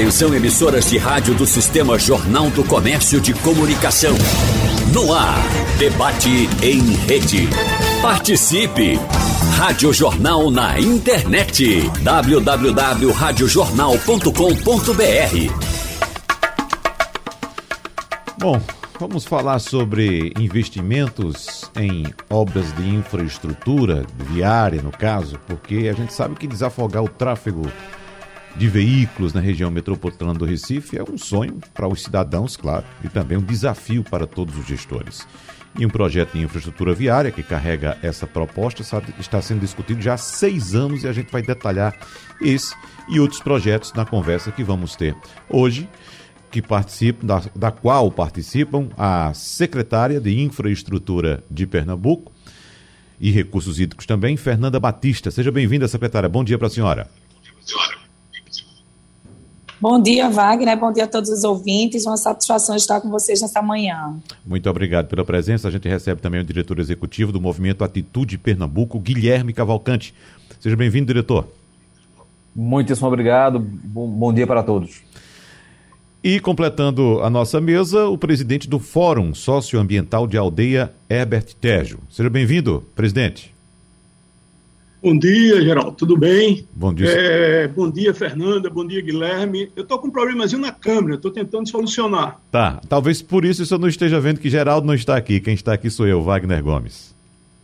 Atenção emissoras de rádio do Sistema Jornal do Comércio de Comunicação. No ar, debate em rede. Participe! Rádio Jornal na internet. www.radiojornal.com.br Bom, vamos falar sobre investimentos em obras de infraestrutura viária, no caso, porque a gente sabe que desafogar o tráfego de veículos na região metropolitana do Recife é um sonho para os cidadãos, claro, e também um desafio para todos os gestores. E um projeto de infraestrutura viária que carrega essa proposta está sendo discutido já há seis anos e a gente vai detalhar esse e outros projetos na conversa que vamos ter hoje, que participam, da, da qual participam a secretária de Infraestrutura de Pernambuco e Recursos Hídricos também, Fernanda Batista. Seja bem-vinda, secretária. Bom dia para a senhora. Senhora. Bom dia, Wagner. Bom dia a todos os ouvintes. Uma satisfação estar com vocês nesta manhã. Muito obrigado pela presença. A gente recebe também o diretor executivo do Movimento Atitude Pernambuco, Guilherme Cavalcante. Seja bem-vindo, diretor. Muitíssimo obrigado. Bom, bom dia para todos. E completando a nossa mesa, o presidente do Fórum Socioambiental de Aldeia, Herbert Tejo. Seja bem-vindo, presidente. Bom dia, Geraldo, tudo bem? Bom dia. É, bom dia, Fernanda, bom dia, Guilherme. Eu estou com um problemazinho na câmera, estou tentando solucionar. Tá, talvez por isso eu não esteja vendo que Geraldo não está aqui. Quem está aqui sou eu, Wagner Gomes.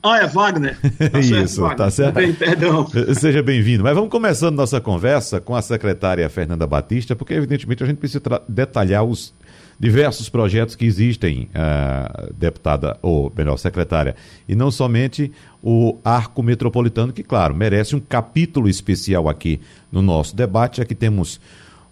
Ah, é Wagner. Tá isso, Wagner. tá certo? Bem, perdão. Seja bem-vindo. Mas vamos começando nossa conversa com a secretária Fernanda Batista, porque evidentemente a gente precisa detalhar os diversos projetos que existem, uh, deputada, ou melhor, secretária, e não somente o arco metropolitano, que, claro, merece um capítulo especial aqui no nosso debate, que temos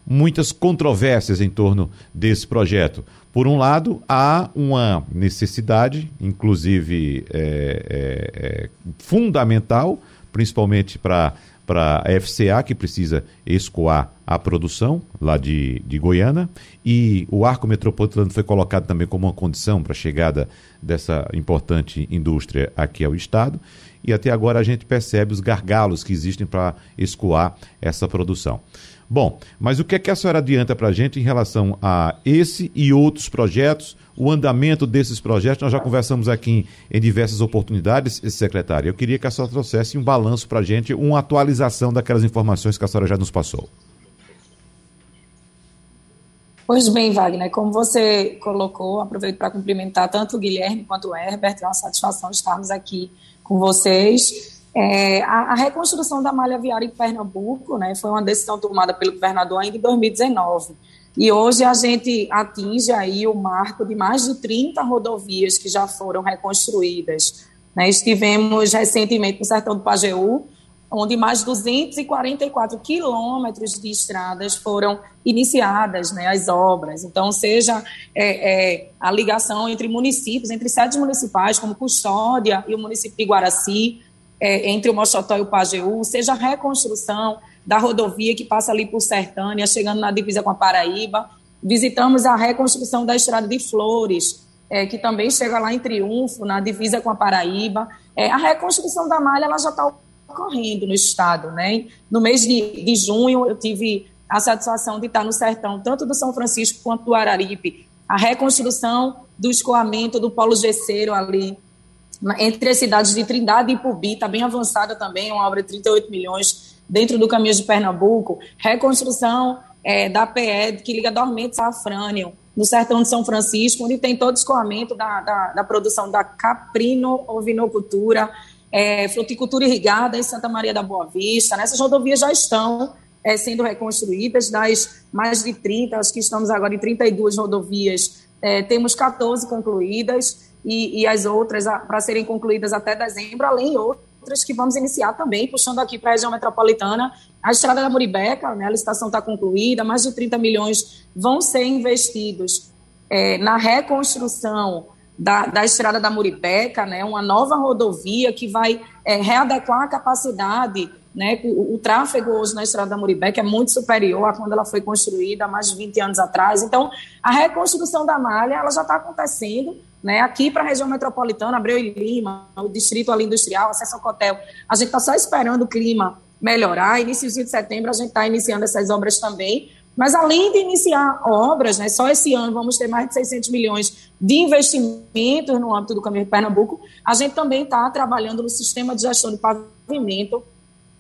muitas controvérsias em torno desse projeto. Por um lado, há uma necessidade, inclusive é, é, é, fundamental, principalmente para para a FCA, que precisa escoar a produção lá de, de Goiânia, e o arco metropolitano foi colocado também como uma condição para a chegada dessa importante indústria aqui ao Estado, e até agora a gente percebe os gargalos que existem para escoar essa produção. Bom, mas o que é que a senhora adianta para a gente em relação a esse e outros projetos, o andamento desses projetos? Nós já conversamos aqui em, em diversas oportunidades, secretário. Eu queria que a senhora trouxesse um balanço para a gente, uma atualização daquelas informações que a senhora já nos passou. Pois bem, Wagner, como você colocou, aproveito para cumprimentar tanto o Guilherme quanto o Herbert, é uma satisfação estarmos aqui com vocês. É, a, a, reconstrução da malha viária em Pernambuco né, foi uma decisão tomada pelo governador ainda em 2019. E hoje a gente atinge aí o marco de mais de 30 rodovias que já foram reconstruídas. Né, estivemos recentemente no Sertão do Pajeú, onde mais de 244 quilômetros de estradas foram iniciadas, né, as obras. Então, seja é, é, a ligação entre municípios, entre sedes municipais, como Custódia e o município de Guaraci, é, entre o Mochotó e o Pajeú, seja a reconstrução da rodovia que passa ali por Sertânia, chegando na divisa com a Paraíba. Visitamos a reconstrução da estrada de Flores, é, que também chega lá em Triunfo, na divisa com a Paraíba. É, a reconstrução da malha ela já está ocorrendo no estado. Né? No mês de, de junho, eu tive a satisfação de estar no sertão, tanto do São Francisco quanto do Araripe. A reconstrução do escoamento do Polo Gesseiro ali entre as cidades de Trindade e Ipubi, está bem avançada também, uma obra de 38 milhões dentro do caminho de Pernambuco, reconstrução é, da PE que liga Dormente a Safrânio, no sertão de São Francisco, onde tem todo o escoamento da, da, da produção da caprino-ovinocultura, é, fruticultura irrigada em Santa Maria da Boa Vista. Essas rodovias já estão é, sendo reconstruídas, das mais de 30, acho que estamos agora em 32 rodovias, é, temos 14 concluídas, e, e as outras para serem concluídas até dezembro, além outras que vamos iniciar também, puxando aqui para a região metropolitana. A Estrada da Muribeca, né, a licitação está concluída, mais de 30 milhões vão ser investidos é, na reconstrução da, da Estrada da Muribeca, né, uma nova rodovia que vai é, readequar a capacidade né, o, o, tráfego hoje na Estrada da Muribeca é muito superior a quando ela foi construída há mais de 20 anos atrás. Então, a reconstrução da malha ela já está acontecendo, né? Aqui para a região metropolitana, Abreu e Lima, o distrito ali industrial, acesso ao Cotel, a gente está só esperando o clima melhorar. Início de setembro a gente está iniciando essas obras também, Mas além de iniciar obras, né, só esse ano vamos ter mais de 600 milhões de investimentos no âmbito do Caminho de Pernambuco, a gente também está trabalhando no sistema de gestão de pavimento,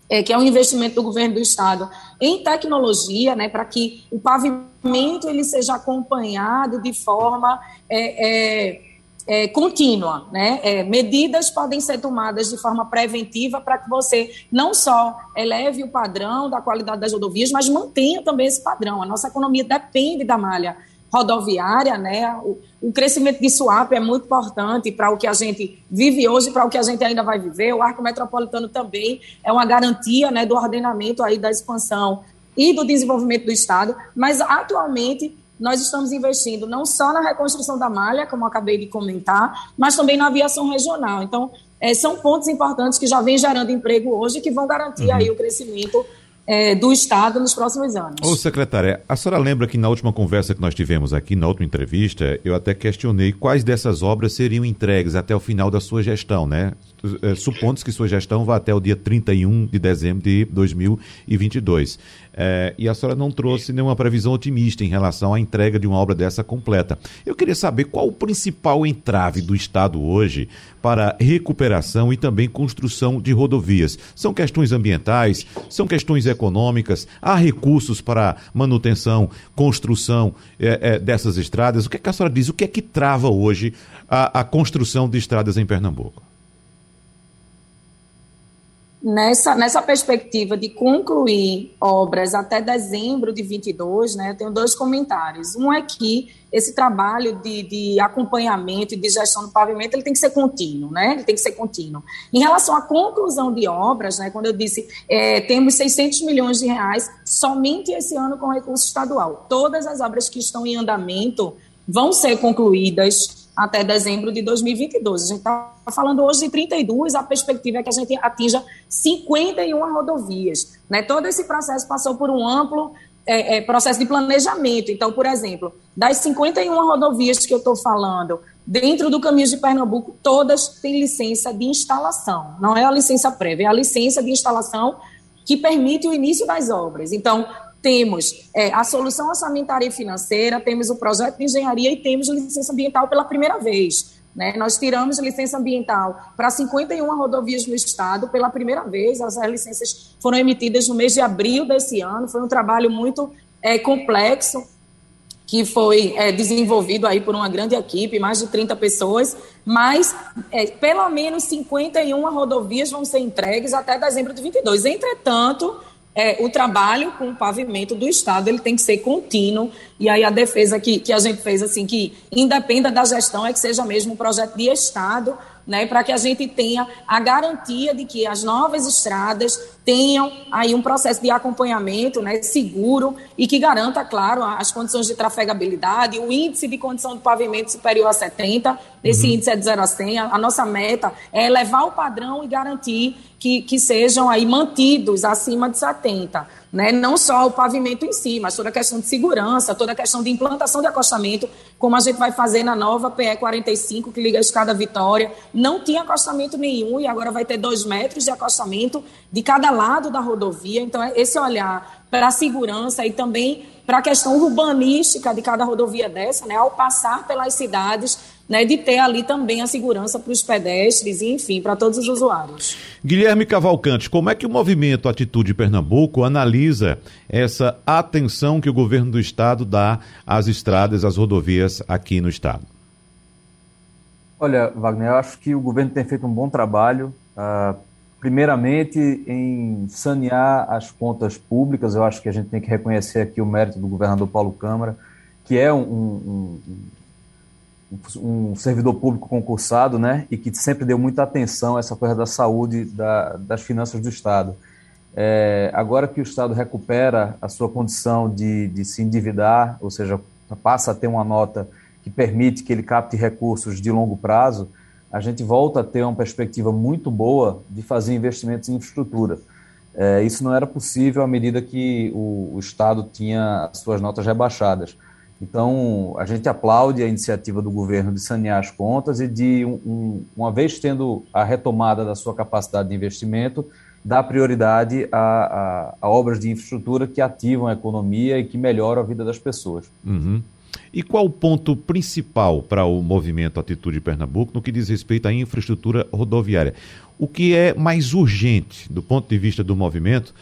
é, que é um investimento do governo do estado em tecnologia, né, para que o pavimento ele seja acompanhado de forma é, é, é, contínua, né? É, medidas podem ser tomadas de forma preventiva para que você não só eleve o padrão da qualidade das rodovias, mas mantenha também esse padrão. A nossa economia depende da malha rodoviária, né? O, o crescimento de swap é muito importante para o que a gente vive hoje, para o que a gente ainda vai viver. O arco metropolitano também é uma garantia, né, do ordenamento aí da expansão e do desenvolvimento do estado, mas atualmente nós estamos investindo não só na reconstrução da malha, como acabei de comentar, mas também na aviação regional. Então, é, são pontos importantes que já vêm gerando emprego hoje que vão garantir uhum. aí o crescimento é, do Estado nos próximos anos. Ô, secretária, a senhora lembra que na última conversa que nós tivemos aqui, na última entrevista, eu até questionei quais dessas obras seriam entregues até o final da sua gestão, né? É, supondo que sua gestão vá até o dia 31 de dezembro de 2022. É, e a senhora não trouxe nenhuma previsão otimista em relação à entrega de uma obra dessa completa. Eu queria saber qual o principal entrave do Estado hoje para recuperação e também construção de rodovias. São questões ambientais, são questões econômicas, há recursos para manutenção, construção é, é, dessas estradas. O que, é que a senhora diz? O que é que trava hoje a, a construção de estradas em Pernambuco? Nessa, nessa perspectiva de concluir obras até dezembro de 22, né, eu tenho dois comentários. Um é que esse trabalho de, de acompanhamento e de gestão do pavimento ele tem que ser contínuo, né? Ele tem que ser contínuo. Em relação à conclusão de obras, né, quando eu disse é, temos 600 milhões de reais somente esse ano com recurso estadual. Todas as obras que estão em andamento vão ser concluídas até dezembro de 2022. A gente está falando hoje de 32, a perspectiva é que a gente atinja 51 rodovias. Né? Todo esse processo passou por um amplo é, é, processo de planejamento. Então, por exemplo, das 51 rodovias que eu estou falando, dentro do caminho de Pernambuco, todas têm licença de instalação. Não é a licença prévia, é a licença de instalação que permite o início das obras. Então, temos é, a solução orçamentária e financeira, temos o projeto de engenharia e temos licença ambiental pela primeira vez. Né? Nós tiramos licença ambiental para 51 rodovias no estado pela primeira vez. As licenças foram emitidas no mês de abril desse ano. Foi um trabalho muito é, complexo que foi é, desenvolvido aí por uma grande equipe, mais de 30 pessoas, mas é, pelo menos 51 rodovias vão ser entregues até dezembro de 22. Entretanto, é, o trabalho com o pavimento do Estado ele tem que ser contínuo, e aí a defesa que, que a gente fez, assim, que independa da gestão, é que seja mesmo um projeto de Estado, né, para que a gente tenha a garantia de que as novas estradas tenham aí um processo de acompanhamento né, seguro e que garanta, claro, as condições de trafegabilidade, o índice de condição de pavimento superior a 70, esse uhum. índice é de 0 a 100, a, a, nossa meta é elevar o padrão e garantir que, que sejam aí mantidos acima de 70 né? não só o pavimento em si, mas toda a questão de segurança, toda a questão de implantação de acostamento, como a gente vai fazer na nova PE 45, que liga a escada Vitória. Não tinha acostamento nenhum e agora vai ter dois metros de acostamento de cada lado da rodovia. Então, é esse olhar para a segurança e também para a questão urbanística de cada rodovia dessa, né? ao passar pelas cidades, né, de ter ali também a segurança para os pedestres e, enfim, para todos os usuários. Guilherme Cavalcante, como é que o movimento Atitude Pernambuco analisa essa atenção que o governo do estado dá às estradas, às rodovias aqui no estado? Olha, Wagner, eu acho que o governo tem feito um bom trabalho, uh, primeiramente em sanear as contas públicas, eu acho que a gente tem que reconhecer aqui o mérito do governador Paulo Câmara, que é um, um, um um servidor público concursado, né, e que sempre deu muita atenção a essa coisa da saúde da, das finanças do Estado. É, agora que o Estado recupera a sua condição de, de se endividar, ou seja, passa a ter uma nota que permite que ele capte recursos de longo prazo, a gente volta a ter uma perspectiva muito boa de fazer investimentos em infraestrutura. É, isso não era possível à medida que o, o Estado tinha as suas notas rebaixadas. Então, a gente aplaude a iniciativa do governo de sanear as contas e de, um, uma vez tendo a retomada da sua capacidade de investimento, dá prioridade a, a, a, obras de infraestrutura que ativam a economia e que melhoram a vida das pessoas. Uhum. E qual o ponto principal para o movimento Atitude Pernambuco no que diz respeito à infraestrutura rodoviária? O que é mais urgente do ponto de vista do movimento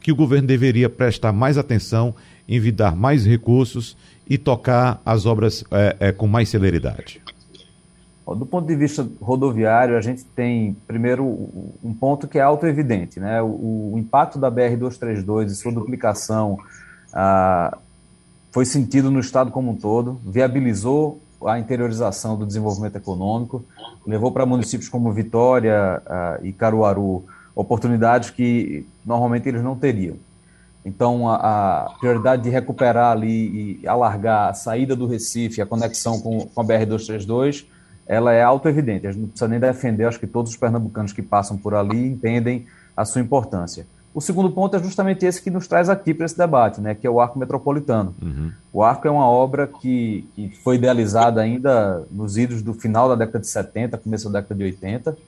que o governo deveria prestar mais atenção, envidar mais recursos e tocar as obras é, é, com mais celeridade? Do ponto de vista rodoviário, a gente tem, primeiro, um ponto que é auto-evidente. Né? O, o, impacto da BR-232 e sua duplicação ah, foi sentido no Estado como um todo, viabilizou a interiorização do desenvolvimento econômico, levou para municípios como Vitória ah, e Caruaru oportunidades que normalmente eles não teriam. Então, a, a, prioridade de recuperar ali e alargar a saída do Recife, a conexão com, com a BR-232, ela é auto-evidente. A gente não precisa nem defender, acho que todos os pernambucanos que passam por ali entendem a sua importância. O segundo ponto é justamente esse que nos traz aqui para esse debate, né, que é o Arco Metropolitano. Uhum. O Arco é uma obra que, que foi idealizada ainda nos idos do final da década de 70, começo da década de 80.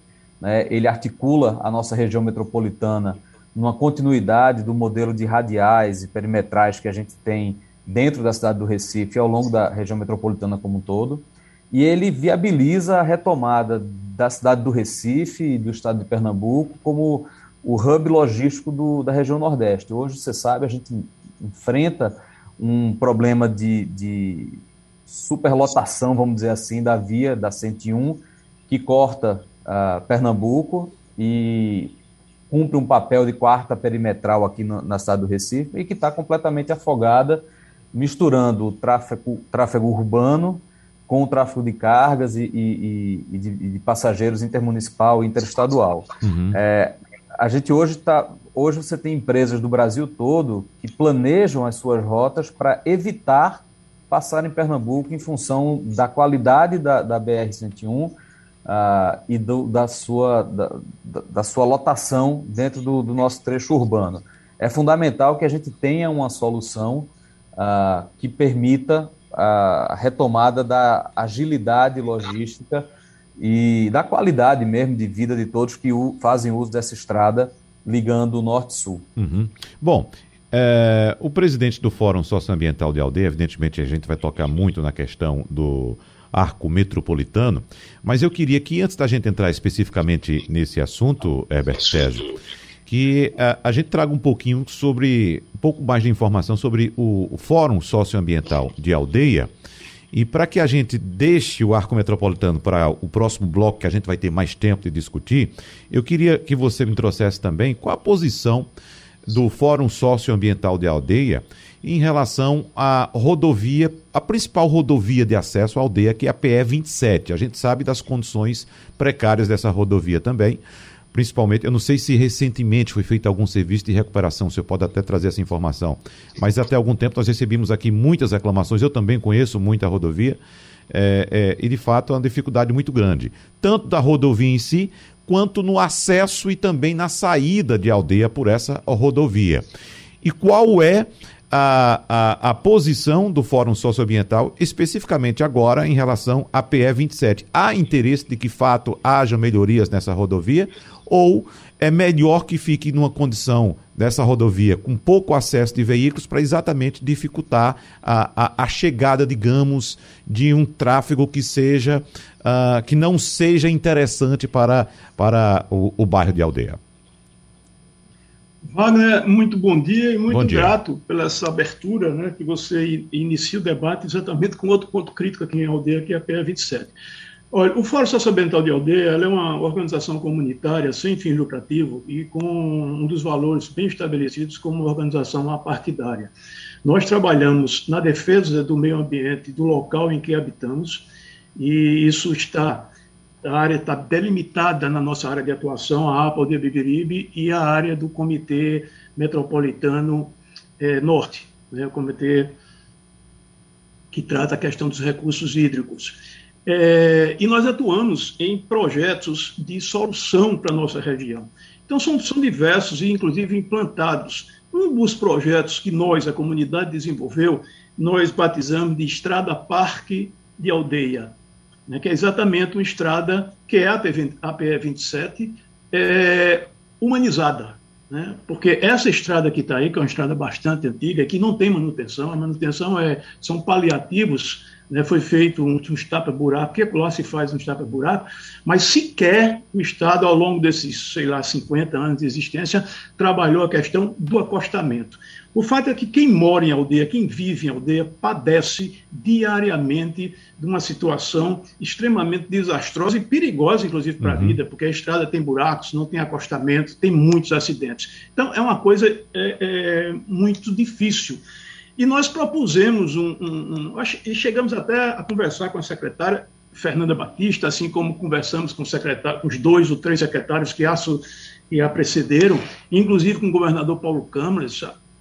Né, ele articula a nossa região metropolitana numa continuidade do modelo de radiais e perimetrais que a gente tem dentro da cidade do Recife ao longo da região metropolitana como um todo e ele viabiliza a retomada da cidade do Recife e do estado de Pernambuco como o hub logístico do, da região Nordeste. Hoje, você sabe, a gente enfrenta um problema de, de superlotação, vamos dizer assim, da via da 101, que corta uh, Pernambuco e cumpre um papel de quarta perimetral aqui no, na cidade do Recife e que está completamente afogada, misturando o tráfego, tráfego urbano com o tráfego de cargas e, e, e, de, e de, passageiros intermunicipal e interestadual. Uhum. É, a gente hoje está. Hoje você tem empresas do Brasil todo que planejam as suas rotas para evitar passar em Pernambuco em função da qualidade da, da BR-101 uh, e do, da, sua, da, da, sua lotação dentro do, do, nosso trecho urbano. É fundamental que a gente tenha uma solução uh, que permita a retomada da agilidade logística e da qualidade mesmo de vida de todos que fazem uso dessa estrada ligando o norte-sul. Uhum. Bom, é, o presidente do Fórum Socioambiental de Aldeia, evidentemente a gente vai tocar muito na questão do arco metropolitano, mas eu queria que antes da gente entrar especificamente nesse assunto, Herbert Sérgio, que a, é, a, gente traga um pouquinho sobre, um pouco mais de informação sobre o, o Fórum Socioambiental de Aldeia. E para que a gente deixe o arco metropolitano para o próximo bloco, que a gente vai ter mais tempo de discutir, eu queria que você me trouxesse também qual a posição do Fórum Socioambiental de Aldeia em relação à rodovia, a principal rodovia de acesso à aldeia, que é a PE 27. A gente sabe das condições precárias dessa rodovia também principalmente, eu não sei se recentemente foi feito algum serviço de recuperação, você pode até trazer essa informação, mas até algum tempo nós recebemos aqui muitas reclamações, eu também conheço muita rodovia, é, é, e de fato é uma dificuldade muito grande, tanto da rodovia em si, quanto no acesso e também na saída de aldeia por essa rodovia. E qual é a, a, a, posição do Fórum Socioambiental, especificamente agora em relação à PE 27. Há interesse de que, fato, haja melhorias nessa rodovia ou é melhor que fique numa condição dessa rodovia com pouco acesso de veículos para exatamente dificultar a, a, a, chegada, digamos, de um tráfego que seja uh, que não seja interessante para, para o, o bairro de aldeia. Wagner, muito bom dia e muito grato pela essa abertura, né, que você inicia o debate exatamente com outro ponto crítico aqui em Aldeia, que é a PE 27. Olha, o Fórum Socioambiental de Aldeia é uma organização comunitária sem fim lucrativo e com um dos valores bem estabelecidos como organização apartidária. Nós trabalhamos na defesa do meio ambiente do local em que habitamos e isso está a área está delimitada na nossa área de atuação, a APA de Bibiribe e a área do Comitê Metropolitano é, Norte, né, o comitê que trata a questão dos recursos hídricos. É, e nós atuamos em projetos de solução para a nossa região. Então, são, são diversos e, inclusive, implantados. Um dos projetos que nós, a comunidade, desenvolveu, nós batizamos de Estrada Parque de Aldeia né, que é exatamente uma estrada que é a PE 27, é, humanizada. Né? Porque essa estrada que está aí, que é uma estrada bastante antiga, que não tem manutenção, a manutenção é, são paliativos né, foi feito um, um tapa-buraco, que lá se faz um tapa-buraco, mas sequer o Estado, ao longo desses, sei lá, 50 anos de existência, trabalhou a questão do acostamento. O fato é que quem mora em aldeia, quem vive em aldeia, padece diariamente de uma situação extremamente desastrosa e perigosa, inclusive, para a uhum. vida, porque a estrada tem buracos, não tem acostamento, tem muitos acidentes. Então, é uma coisa é, é, muito difícil. E nós propusemos um, um, um, e chegamos até a conversar com a secretária Fernanda Batista, assim como conversamos com, com os dois ou três secretários que a, que a precederam, inclusive com o governador Paulo Câmara,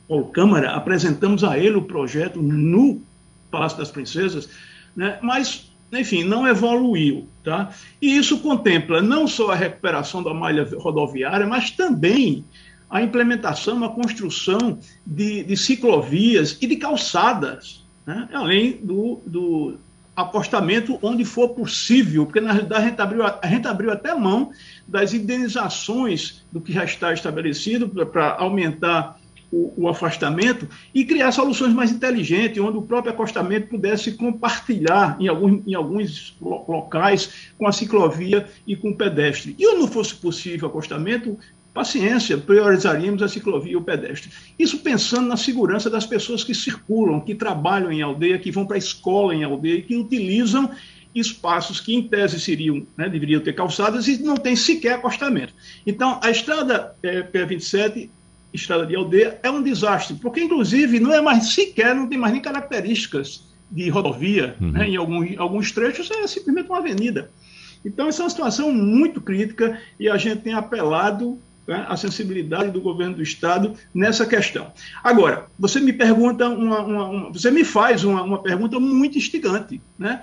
Paulo Câmara, apresentamos a ele o projeto no Palácio das Princesas, né? mas, enfim, não evoluiu. Tá? E isso contempla não só a recuperação da malha rodoviária, mas também a implementação, a construção de, de ciclovias e de calçadas, né? além do, do apostamento onde for possível, porque na realidade a gente abriu, a gente abriu até mão das indenizações do que já está estabelecido para aumentar o, o, afastamento e criar soluções mais inteligentes, onde o próprio acostamento pudesse compartilhar em alguns, em alguns locais com a ciclovia e com o pedestre. E onde não fosse possível acostamento, paciência, priorizaríamos a ciclovia e o pedestre. Isso pensando na segurança das pessoas que circulam, que trabalham em aldeia, que vão para a escola em aldeia, que utilizam espaços que, em tese, seriam, né, deveriam ter calçadas e não tem sequer acostamento. Então, a estrada é, P27, estrada de aldeia, é um desastre, porque, inclusive, não é mais sequer, não tem mais nem características de rodovia, uhum. né, em alguns, alguns trechos é simplesmente uma avenida. Então, essa é uma situação muito crítica e a gente tem apelado né, a sensibilidade do governo do Estado nessa questão. Agora, você me pergunta, uma, uma, uma você me faz uma, uma, pergunta muito instigante. Né?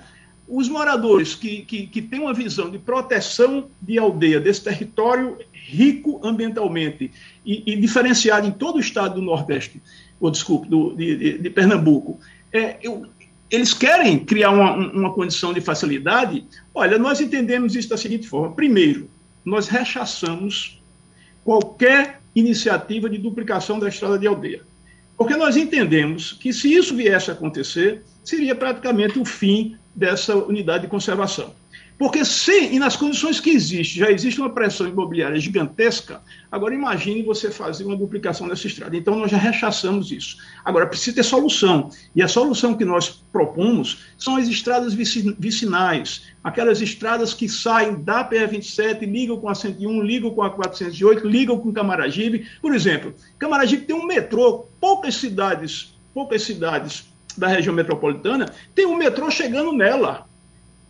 Os moradores que, que, que têm uma visão de proteção de aldeia, desse território rico ambientalmente e, e diferenciado em todo o estado do Nordeste, ou desculpe, do, de, de, Pernambuco, é, eu, eles querem criar uma, uma condição de facilidade. Olha, nós entendemos isso da seguinte forma: primeiro, nós rechaçamos qualquer iniciativa de duplicação da estrada de aldeia. Porque nós entendemos que, se isso viesse a acontecer, seria praticamente o fim dessa unidade de conservação. Porque se, e nas condições que existe, já existe uma pressão imobiliária gigantesca, agora imagine você fazer uma duplicação dessa estrada. Então nós já rechaçamos isso. Agora precisa ter solução. E a solução que nós propomos são as estradas vicinais, aquelas estradas que saem da PR-27, ligam com a 101, ligam com a 408, ligam com Camaragibe. Por exemplo, Camaragibe tem um metrô, poucas cidades, poucas cidades da região metropolitana tem um metrô chegando nela.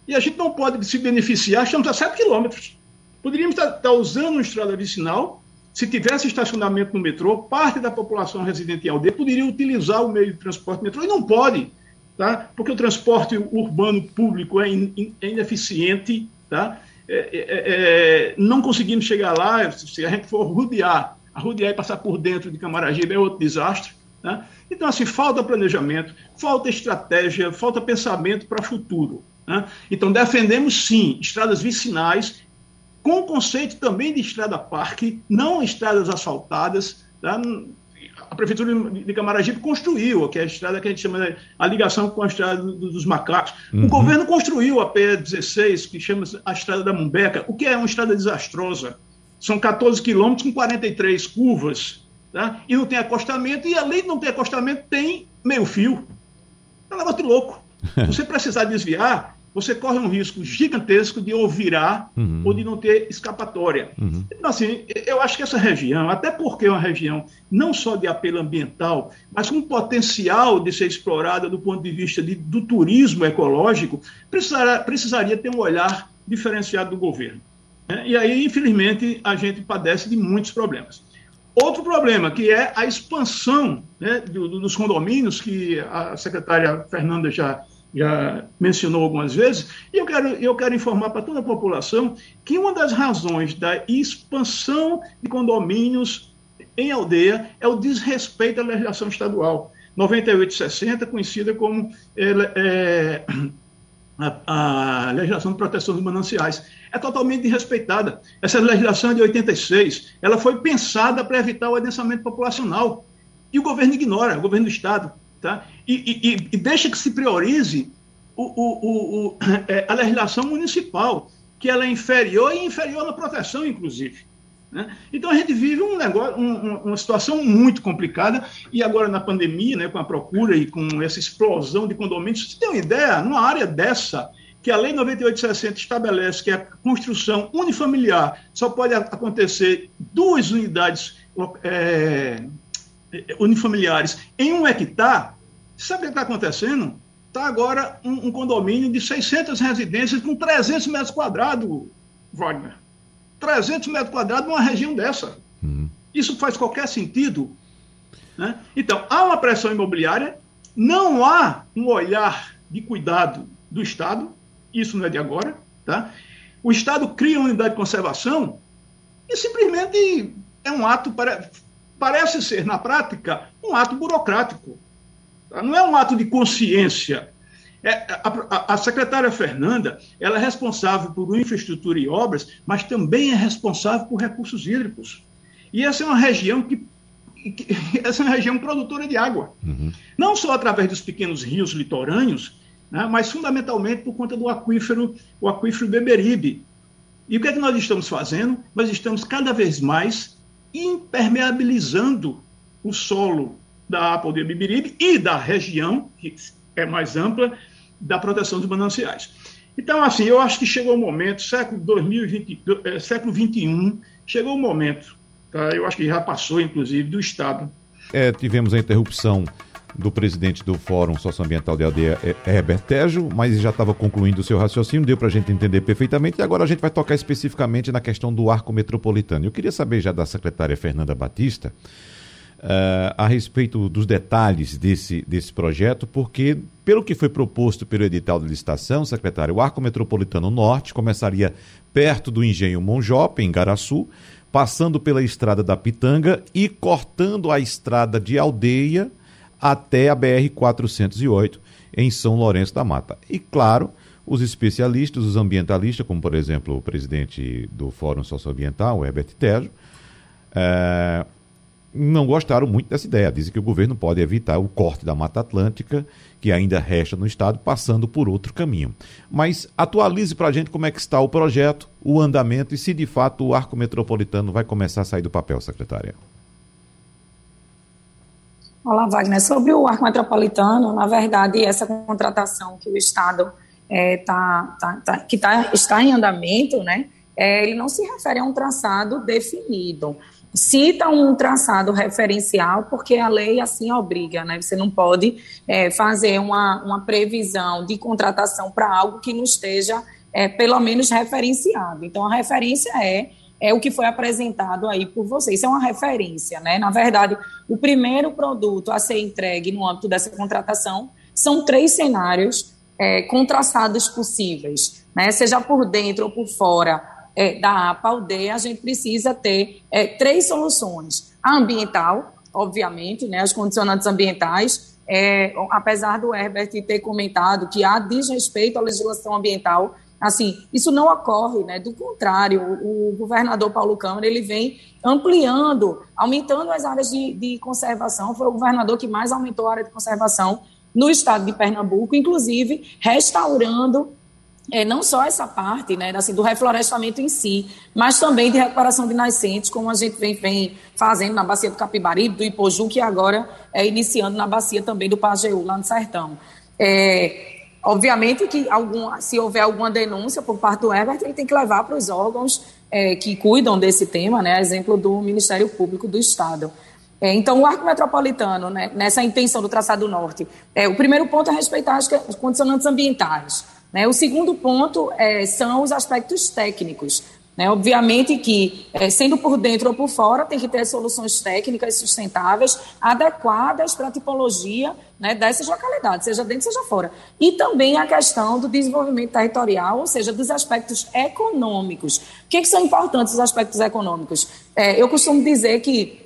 E a gente não pode se beneficiar, estamos a 7 quilômetros. Poderíamos estar, usando uma estrada vicinal, se tivesse estacionamento no metrô, parte da população residente em aldeia poderia utilizar o meio de transporte metrô, e não pode, tá? porque o transporte urbano público é, in, é ineficiente, tá? É, é, é, é, não conseguimos chegar lá, se a gente for rodear, a rodear e passar por dentro de Camaragibe é outro desastre. Tá? Então, assim, falta planejamento, falta estratégia, falta pensamento para o futuro. Né? Então, defendemos sim estradas vicinais, com conceito também de estrada-parque, não estradas asfaltadas. Tá? A Prefeitura de Camaragibe construiu, que é a estrada que a gente chama de, a ligação com a estrada dos macacos. Uhum. O governo construiu a P16, que chama a estrada da Mumbeca, o que é uma estrada desastrosa. São 14 quilômetros com 43 curvas, tá? e não tem acostamento, e além de não ter acostamento, tem meio fio. É um negócio de louco. Se você precisar desviar, você corre um risco gigantesco de ou virar uhum. ou de não ter escapatória. Uhum. Então, assim, eu acho que essa região, até porque é uma região não só de apelo ambiental, mas com potencial de ser explorada do ponto de vista de, do turismo ecológico, precisaria, precisaria ter um olhar diferenciado do governo. Né? E aí, infelizmente, a gente padece de muitos problemas. Outro problema, que é a expansão né, do, do, dos condomínios, que a secretária Fernanda já já mencionou algumas vezes, e eu quero, eu quero informar para toda a população que uma das razões da expansão de condomínios em aldeia é o desrespeito à legislação estadual. 9860, conhecida como é, é, a, a, legislação de proteção dos mananciais. É totalmente desrespeitada. Essa legislação é de 86, ela foi pensada para evitar o adensamento populacional. E o governo ignora, o governo do Estado. Tá? E, e, e deixa que se priorize o, o, o, é, a legislação municipal, que ela é inferior e inferior na proteção, inclusive. Né? Então a gente vive um negócio, um, uma situação muito complicada e agora na pandemia, né, com a procura e com essa explosão de condomínios, você tem uma ideia, numa área dessa, que a Lei 9860 estabelece que a construção unifamiliar só pode acontecer duas unidades é, unifamiliares em um hectare, sabe o que está acontecendo? Está agora um, um, condomínio de 600 residências com 300 metros quadrados, Wagner. 300 metros quadrados numa região dessa. Uhum. Isso faz qualquer sentido. Né? Então, há uma pressão imobiliária, não há um olhar de cuidado do Estado, isso não é de agora. Tá? O Estado cria uma unidade de conservação e simplesmente é um ato, para, parece ser, na prática, um ato burocrático. Não é um ato de consciência. É, a, a, secretária Fernanda ela é responsável por infraestrutura e obras, mas também é responsável por recursos hídricos. E essa é uma região que, que essa é uma região produtora de água. Uhum. Não só através dos pequenos rios litorâneos, né, mas fundamentalmente por conta do aquífero, o aquífero Beberibe. E o que é que nós estamos fazendo? Nós estamos cada vez mais impermeabilizando o solo da APA de Beberibe e da região, que é mais ampla, da proteção dos mananciais. Então, assim, eu acho que chegou o momento, século 2020, é, século 21, chegou o momento, tá? eu acho que já passou, inclusive, do Estado. É, tivemos a interrupção do presidente do Fórum Socioambiental de Aldeia, é, Herbert Tejo, mas já estava concluindo o seu raciocínio, deu para a gente entender perfeitamente, e agora a gente vai tocar especificamente na questão do arco metropolitano. Eu queria saber já da secretária Fernanda Batista, Uh, a respeito dos detalhes desse, desse projeto, porque, pelo que foi proposto pelo edital de licitação, secretário, o Arco Metropolitano Norte começaria perto do Engenho Monjope, em Garaçu, passando pela estrada da Pitanga e cortando a estrada de Aldeia até a BR-408, em São Lourenço da Mata. E, claro, os especialistas, os ambientalistas, como, por exemplo, o presidente do Fórum Socioambiental, Herbert Tejo, uh, não gostaram muito dessa ideia. Dizem que o governo pode evitar o corte da Mata Atlântica, que ainda resta no estado, passando por outro caminho. Mas atualize para a gente como é que está o projeto, o andamento e se de fato o arco metropolitano vai começar a sair do papel, secretária. Olá, Wagner. Sobre o arco metropolitano, na verdade, essa contratação que o Estado é, tá, tá, tá, que tá, está em andamento, né, é, ele não se refere a um traçado definido cita um traçado referencial, porque a lei assim obriga, né? Você não pode é, fazer uma, uma previsão de contratação para algo que não esteja, é, pelo menos, referenciado. Então, a referência é é o que foi apresentado aí por vocês. Isso é uma referência, né? Na verdade, o primeiro produto a ser entregue no âmbito dessa contratação são três cenários é, contrastados possíveis, né? Seja por dentro ou por fora é, da APA Aldeia, a gente precisa ter é, três soluções. A ambiental, obviamente, né, as condicionantes ambientais, é, apesar do Herbert ter comentado que há desrespeito à legislação ambiental, assim, isso não ocorre, né? Do contrário, o, o governador Paulo Câmara ele vem ampliando, aumentando as áreas de, de, conservação. Foi o governador que mais aumentou a área de conservação no estado de Pernambuco, inclusive restaurando é, não só essa parte né, assim, do reflorestamento em si, mas também de recuperação de nascentes, como a gente vem, vem fazendo na bacia do Capibaribe, do Ipoju, que agora é iniciando na bacia também do Pajeú, lá no Sertão. É, obviamente que algum, se houver alguma denúncia por parte do Herbert, ele tem que levar para os órgãos é, que cuidam desse tema, né, exemplo do Ministério Público do Estado. É, então, o arco metropolitano, né, nessa intenção do traçado norte, é, o primeiro ponto é respeitar as condicionantes ambientais. Né? O segundo ponto é, são os aspectos técnicos. Né? Obviamente que, é, sendo por dentro ou por fora, tem que ter soluções técnicas sustentáveis, adequadas para a tipologia né, dessas localidades, seja dentro, seja fora. E também a questão do desenvolvimento territorial, ou seja, dos aspectos econômicos. O que, que são importantes os aspectos econômicos? É, eu costumo dizer que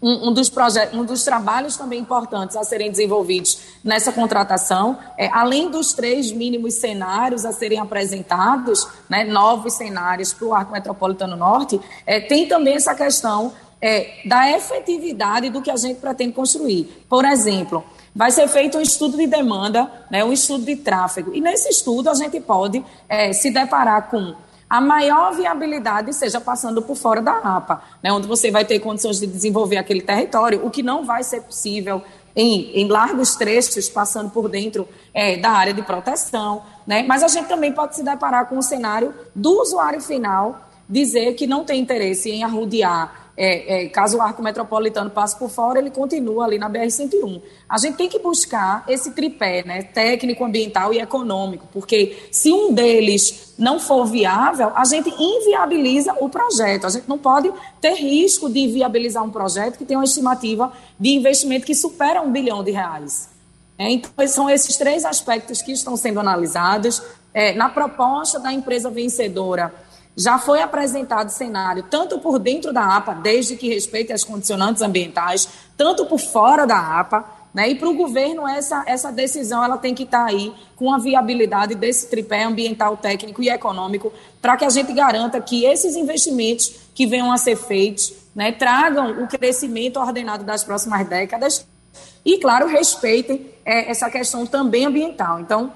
um, um, dos projetos, um dos trabalhos também importantes a serem desenvolvidos nessa contratação, é, além dos três mínimos cenários a serem apresentados, né, novos cenários para o Arco Metropolitano Norte, é, tem também essa questão é, da efetividade do que a gente pretende construir. Por exemplo, vai ser feito um estudo de demanda, né, um estudo de tráfego, e nesse estudo a gente pode é, se deparar com a maior viabilidade seja passando por fora da APA, né, onde você vai ter condições de desenvolver aquele território, o que não vai ser possível em, em largos trechos, passando por dentro é, da área de proteção. Né, mas a gente também pode se deparar com o cenário do usuário final dizer que não tem interesse em arrodear é, é, caso o arco metropolitano passe por fora, ele continua ali na BR-101. A gente tem que buscar esse tripé, né, técnico, ambiental e econômico, porque se um deles não for viável, a gente inviabiliza o projeto. A gente não pode ter risco de inviabilizar um projeto que tem uma estimativa de investimento que supera um bilhão de reais. É, então, são esses três aspectos que estão sendo analisados. É, na proposta da empresa vencedora, já foi apresentado cenário, tanto por dentro da APA, desde que respeite as condicionantes ambientais, tanto por fora da APA, né? E para o governo, essa, essa decisão ela tem que estar tá aí com a viabilidade desse tripé ambiental, técnico e econômico, para que a gente garanta que esses investimentos que venham a ser feitos né, tragam o crescimento ordenado das próximas décadas e, claro, respeitem é, essa questão também ambiental. Então,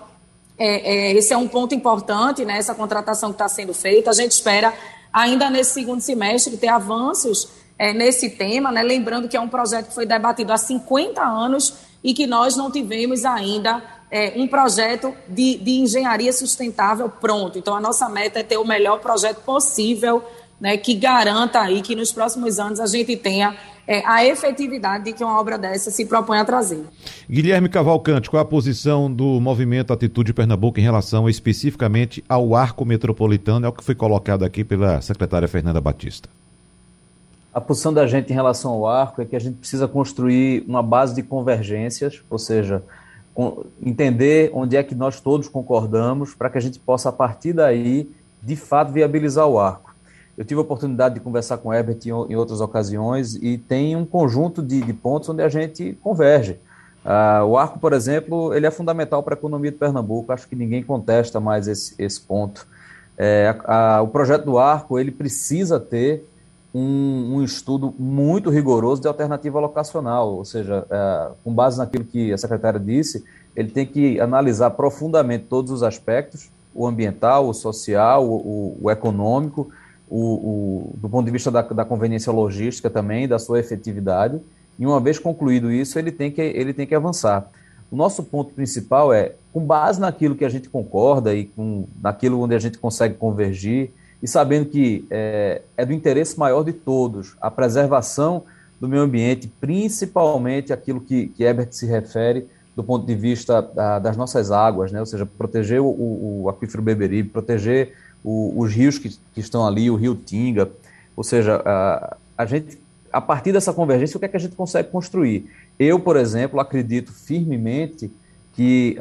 é, é, esse é um ponto importante, né, essa contratação que está sendo feita. A gente espera, ainda nesse segundo semestre, ter avanços é, nesse tema, né, lembrando que é um projeto que foi debatido há 50 anos e que nós não tivemos ainda é, um projeto de, de engenharia sustentável pronto. Então, a nossa meta é ter o melhor projeto possível né, que garanta aí que nos próximos anos a gente tenha é, a efetividade de que uma obra dessa se propõe a trazer. Guilherme Cavalcante, qual é a posição do movimento Atitude Pernambuco em relação especificamente ao arco metropolitano? É o que foi colocado aqui pela secretária Fernanda Batista. A posição da gente em relação ao arco é que a gente precisa construir uma base de convergências, ou seja, entender onde é que nós todos concordamos para que a gente possa, a partir daí, de fato, viabilizar o arco. Eu tive a oportunidade de conversar com o Herbert em, em outras ocasiões e tem um conjunto de, de pontos onde a gente converge. Uh, o arco, por exemplo, ele é fundamental para a economia de Pernambuco, acho que ninguém contesta mais esse, esse ponto. É, a, a, o projeto do arco ele precisa ter um, um, estudo muito rigoroso de alternativa locacional, ou seja, é, com base naquilo que a secretária disse, ele tem que analisar profundamente todos os aspectos, o ambiental, o social, o, o, o econômico, o, o, do ponto de vista da, da, conveniência logística também, da sua efetividade, e uma vez concluído isso, ele tem que, ele tem que avançar. O nosso ponto principal é, com base naquilo que a gente concorda e com, naquilo onde a gente consegue convergir, e sabendo que é, é do interesse maior de todos a preservação do meio ambiente, principalmente aquilo que, que Ebert se refere do ponto de vista da, das nossas águas, né? ou seja, proteger o, o aquífero Beberibe, proteger o, os rios que, que, estão ali, o rio Tinga, ou seja, a, a gente, a partir dessa convergência, o que é que a gente consegue construir? Eu, por exemplo, acredito firmemente que,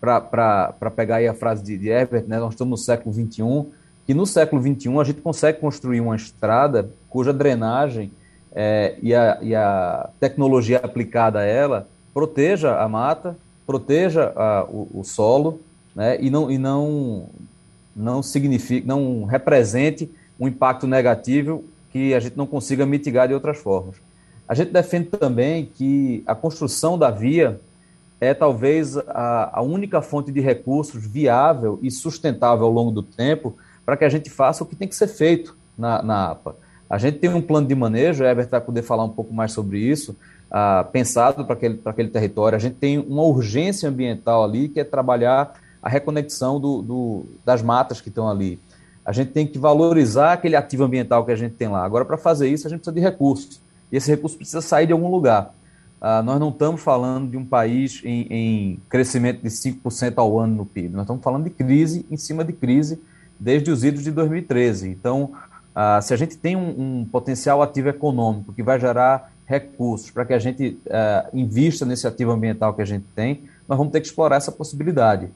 para pegar aí a frase de, de Herbert, né, nós estamos no século XXI, que no século XXI a gente consegue construir uma estrada cuja drenagem é, e, a, e, a, tecnologia aplicada a ela proteja a mata, proteja a, o, o, solo, né, e não, e não não signifique, não represente um impacto negativo que a gente não consiga mitigar de outras formas. A gente defende também que a construção da via é talvez a, a única fonte de recursos viável e sustentável ao longo do tempo para que a gente faça o que tem que ser feito na, na APA. A gente tem um plano de manejo, Herbert vai poder falar um pouco mais sobre isso, uh, pensado para aquele, aquele território. A gente tem uma urgência ambiental ali, que é trabalhar a reconexão do, do, das matas que estão ali. A gente tem que valorizar aquele ativo ambiental que a gente tem lá. Agora, para fazer isso, a gente precisa de recursos. E esse recurso precisa sair de algum lugar. Ah, nós não estamos falando de um país em, em crescimento de 5% ao ano no PIB. Nós estamos falando de crise em cima de crise desde os idos de 2013. Então, ah, se a gente tem um, um, potencial ativo econômico que vai gerar recursos para que a gente ah, invista nesse ativo ambiental que a gente tem, nós vamos ter que explorar essa possibilidade.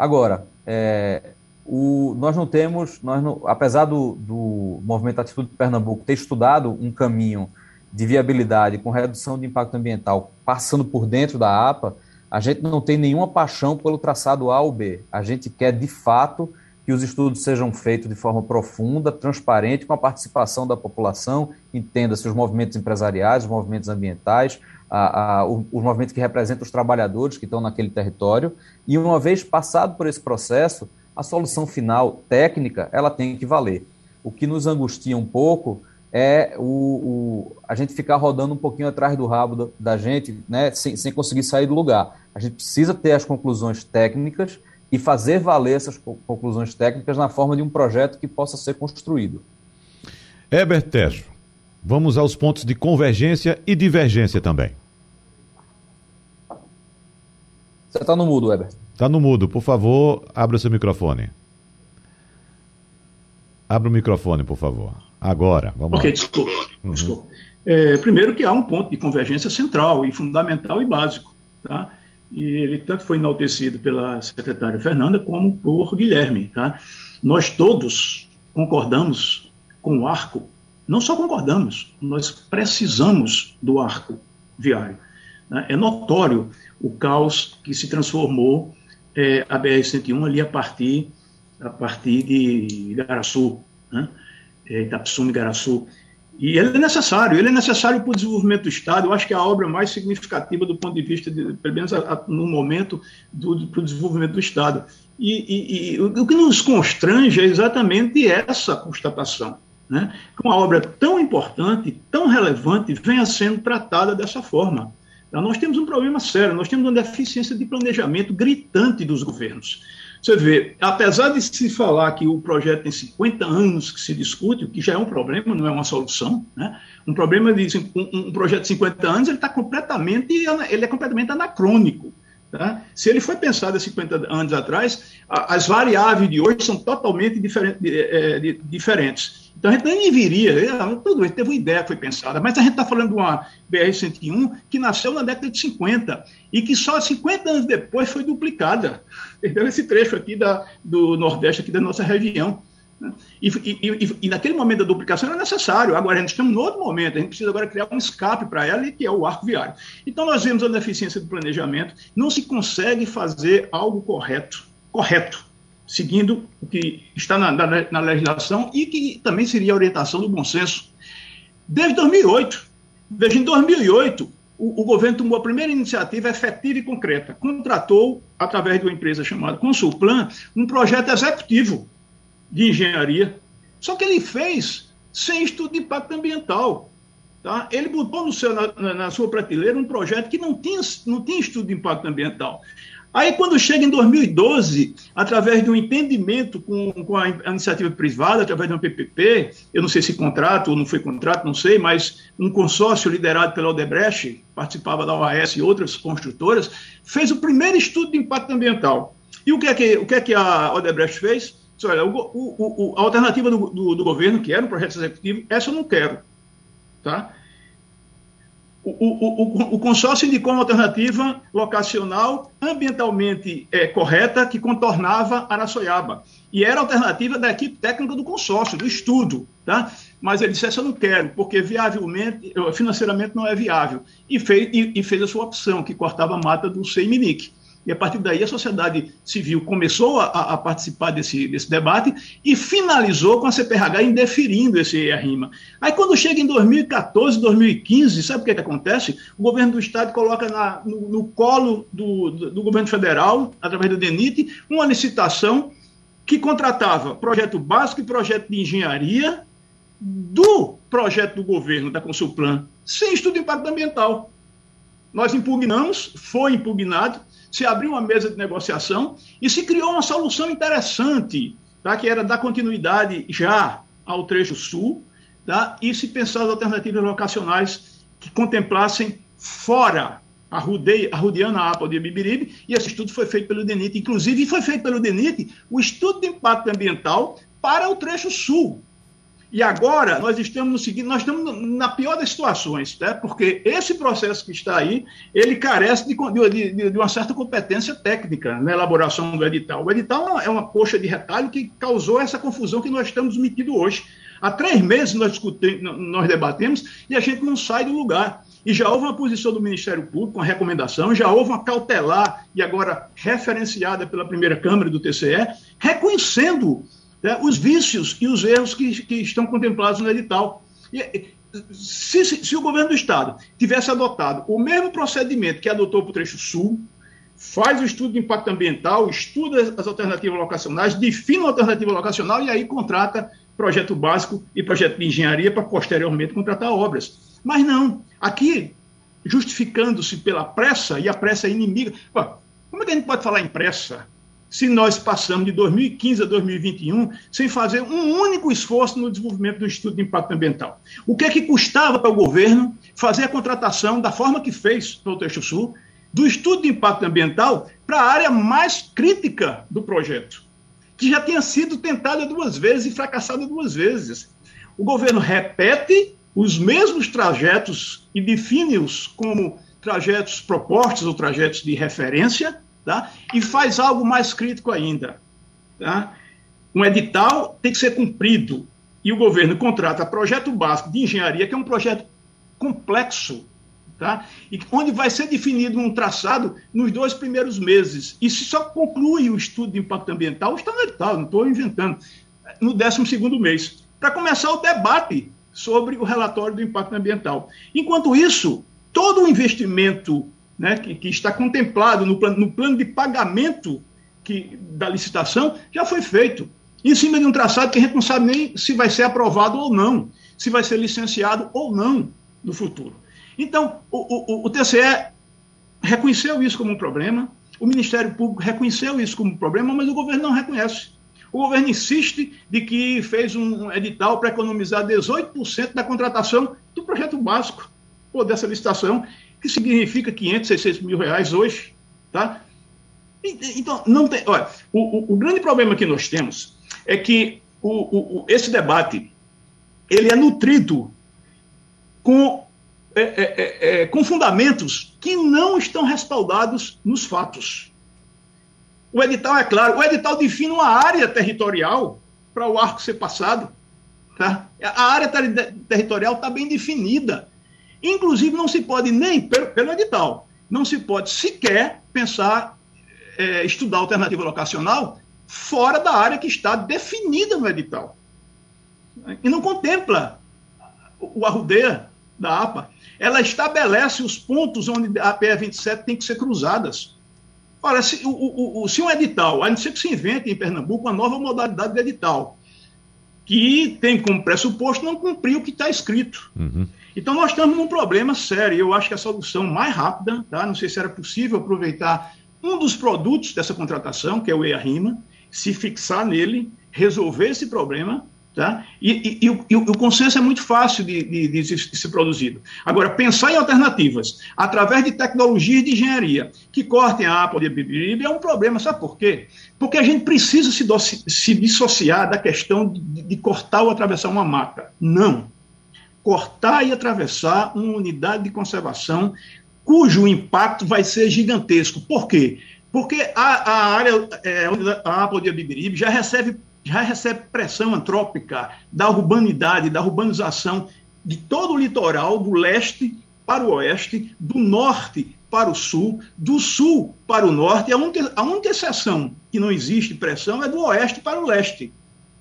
Agora, é, o, nós não temos, nós não, apesar do, do movimento Atitude de Pernambuco ter estudado um caminho de viabilidade com redução de impacto ambiental passando por dentro da APA, a gente não tem nenhuma paixão pelo traçado A ou B. A gente quer, de fato, que os estudos sejam feitos de forma profunda, transparente, com a participação da população, entenda-se os movimentos empresariais, os movimentos ambientais, a, a, os movimentos que representam os trabalhadores que estão naquele território. E uma vez passado por esse processo, a solução final técnica ela tem que valer. O que nos angustia um pouco é o, o, a gente ficar rodando um pouquinho atrás do rabo da, gente, né, sem, sem conseguir sair do lugar. A gente precisa ter as conclusões técnicas e fazer valer essas conclusões técnicas na forma de um projeto que possa ser construído. Heber Tejo, vamos aos pontos de convergência e divergência também. Você está no mudo, Heber. Está no mudo. Por favor, abra seu microfone. Abra o microfone, por favor. Agora, vamos Ok, lá. desculpa. Uhum. desculpa. É, primeiro que há um ponto de convergência central e fundamental e básico. Tá? E ele tanto foi enaltecido pela secretária Fernanda como por Guilherme. Tá? Nós todos concordamos com o arco, não só concordamos, nós precisamos do arco viário. Né? É notório o caos que se transformou é, a BR-101 ali a partir, a partir de Garaçu. Né? é, Itapsum Garaçu. E ele é necessário, ele é necessário para o desenvolvimento do Estado. Eu acho que é a obra mais significativa do ponto de vista, de, pelo menos a, a, no momento, do, para o desenvolvimento do Estado. E, e, e, o que nos constrange é exatamente essa constatação. Né? Que uma obra tão importante, tão relevante, venha sendo tratada dessa forma. Então, nós temos um problema sério, nós temos uma deficiência de planejamento gritante dos governos. Você vê, apesar de se falar que o projeto tem 50 anos que se discute, o que já é um problema, não é uma solução, né? Um problema de um, um projeto de 50 anos, ele está completamente, ele é completamente anacrônico. Tá? Se ele foi pensado há 50 anos atrás, as variáveis de hoje são totalmente diferente, é, diferentes. Então a gente nem viria, é, tudo bem, teve uma ideia que foi pensada, mas a gente está falando de uma BR-101 que nasceu na década de 50 e que só 50 anos depois foi duplicada. Entendeu? Esse trecho aqui da, do Nordeste, aqui da nossa região. E, e, e, naquele momento da duplicação era necessário. Agora, a gente tem um outro momento, a gente precisa agora criar um escape para ela, que é o arco viário. Então, nós vemos a deficiência do planejamento, não se consegue fazer algo correto, correto, seguindo o que está na, na, na legislação e que também seria a orientação do bom senso. Desde 2008, veja, em 2008, o, o, governo tomou a primeira iniciativa efetiva e concreta. Contratou, através de uma empresa chamada Consulplan, um projeto executivo de engenharia, só que ele fez sem estudo de impacto ambiental. Tá? Ele botou seu, na, na, sua prateleira um projeto que não tinha, não tinha estudo de impacto ambiental. Aí, quando chega em 2012, através de um entendimento com, com a iniciativa privada, através de um PPP, eu não sei se contrato ou não foi contrato, não sei, mas um consórcio liderado pela Odebrecht, participava da OAS e outras construtoras, fez o primeiro estudo de impacto ambiental. E o que é que, o que, é que a Odebrecht fez? Olha, o, o, o, a alternativa do, do, do, governo, que era um projeto executivo, essa eu não quero. Tá? O, consórcio indicou uma alternativa locacional ambientalmente é, correta que contornava Araçoiaba. E era a alternativa da equipe técnica do consórcio, do estudo. Tá? Mas ele disse: essa eu não quero, porque viavelmente, financeiramente não é viável. E fez, e, e fez a sua opção, que cortava a mata do CEMINIC. E a partir daí a sociedade civil começou a, a, participar desse, desse debate e finalizou com a CPRH indeferindo esse arrima. Aí quando chega em 2014, 2015, sabe o que, é que acontece? O governo do estado coloca na, no, no, colo do, do, do governo federal, através do DENIT, uma licitação que contratava projeto básico e projeto de engenharia do projeto do governo, da Consulplan, sem estudo de impacto ambiental. Nós impugnamos, foi impugnado, se abriu uma mesa de negociação e se criou uma solução interessante, tá? que era dar continuidade já ao trecho sul tá? e se pensar as alternativas locacionais que contemplassem fora a, Rude, a Rudiana de Bibiribe, e esse estudo foi feito pelo DENIT. Inclusive, foi feito pelo DENIT o estudo de impacto ambiental para o trecho sul, e agora nós estamos no seguinte, nós estamos na pior das situações, né? porque esse processo que está aí, ele carece de, de, de uma certa competência técnica na elaboração do edital. O edital é uma coxa de retalho que causou essa confusão que nós estamos metidos hoje. Há três meses nós, discutimos, nós debatemos e a gente não sai do lugar. E já houve uma posição do Ministério Público, uma recomendação, já houve uma cautelar e agora referenciada pela primeira Câmara do TCE, reconhecendo né, os vícios e os erros que, que estão contemplados no edital. E, se, se, se, o governo do Estado tivesse adotado o mesmo procedimento que adotou para o trecho sul, faz o estudo de impacto ambiental, estuda as alternativas locacionais, define uma alternativa locacional e aí contrata projeto básico e projeto de engenharia para posteriormente contratar obras. Mas não, aqui, justificando-se pela pressa, e a pressa é inimiga. Como é que a gente pode falar em pressa se nós passamos de 2015 a 2021 sem fazer um único esforço no desenvolvimento do estudo de impacto ambiental? O que é que custava para o governo fazer a contratação da forma que fez para o Trecho Sul, do estudo de impacto ambiental para a área mais crítica do projeto? que já tinha sido tentada duas vezes e fracassada duas vezes. O governo repete os mesmos trajetos e define-os como trajetos propostos ou trajetos de referência, tá? e faz algo mais crítico ainda. Tá? Um edital tem que ser cumprido, e o governo contrata projeto básico de engenharia, que é um projeto complexo, tá? E onde vai ser definido um traçado nos dois primeiros meses. E se só conclui o estudo de impacto ambiental, está no edital, não estou inventando, no 12 mês, para começar o debate sobre o relatório do impacto ambiental. Enquanto isso, todo o investimento né, que, que, está contemplado no plano, no plano de pagamento que, da licitação já foi feito, em cima de um traçado que a gente não sabe nem se vai ser aprovado ou não, se vai ser licenciado ou não no futuro. Então, o, o, o TCE reconheceu isso como um problema, o Ministério Público reconheceu isso como um problema, mas o governo não reconhece. O governo insiste de que fez um edital para economizar 18% da contratação do projeto básico, ou dessa licitação, que significa 500, 600 mil reais hoje. Tá? Então, não tem. Olha, o, o, o grande problema que nós temos é que o, esse debate ele é nutrido com é, é, é, é, com fundamentos que não estão respaldados nos fatos. O edital é claro, o edital define uma área territorial para o arco ser passado. Tá? A área ter territorial está bem definida. Inclusive, não se pode nem, pelo, pelo edital, não se pode sequer pensar, é, estudar alternativa locacional fora da área que está definida no edital. E não contempla o arrudeia da APA ela estabelece os pontos onde a PE 27 tem que ser cruzadas. Ora, se, o, o, se um edital, a não ser que se invente em Pernambuco uma nova modalidade de edital, que tem como pressuposto não cumprir o que está escrito. Uhum. Então, nós estamos num problema sério. Eu acho que a solução mais rápida, tá? não sei se era possível aproveitar um dos produtos dessa contratação, que é o EA-RIMA, se fixar nele, resolver esse problema Tá? E, e, e, o, e, o, consenso é muito fácil de, de, de, de, ser produzido. Agora, pensar em alternativas através de tecnologias de engenharia que cortem a APA de Bibiribe é um problema. Sabe por quê? Porque a gente precisa se, se dissociar da questão de, cortar ou atravessar uma mata. Não. Cortar e atravessar uma unidade de conservação cujo impacto vai ser gigantesco. Por quê? Porque a, a área, é, a APA de Bibiribe já recebe já recebe pressão antrópica da urbanidade, da urbanização de todo o litoral, do leste para o oeste, do norte para o sul, do sul para o norte. A única, a única exceção que não existe pressão é do oeste para o leste.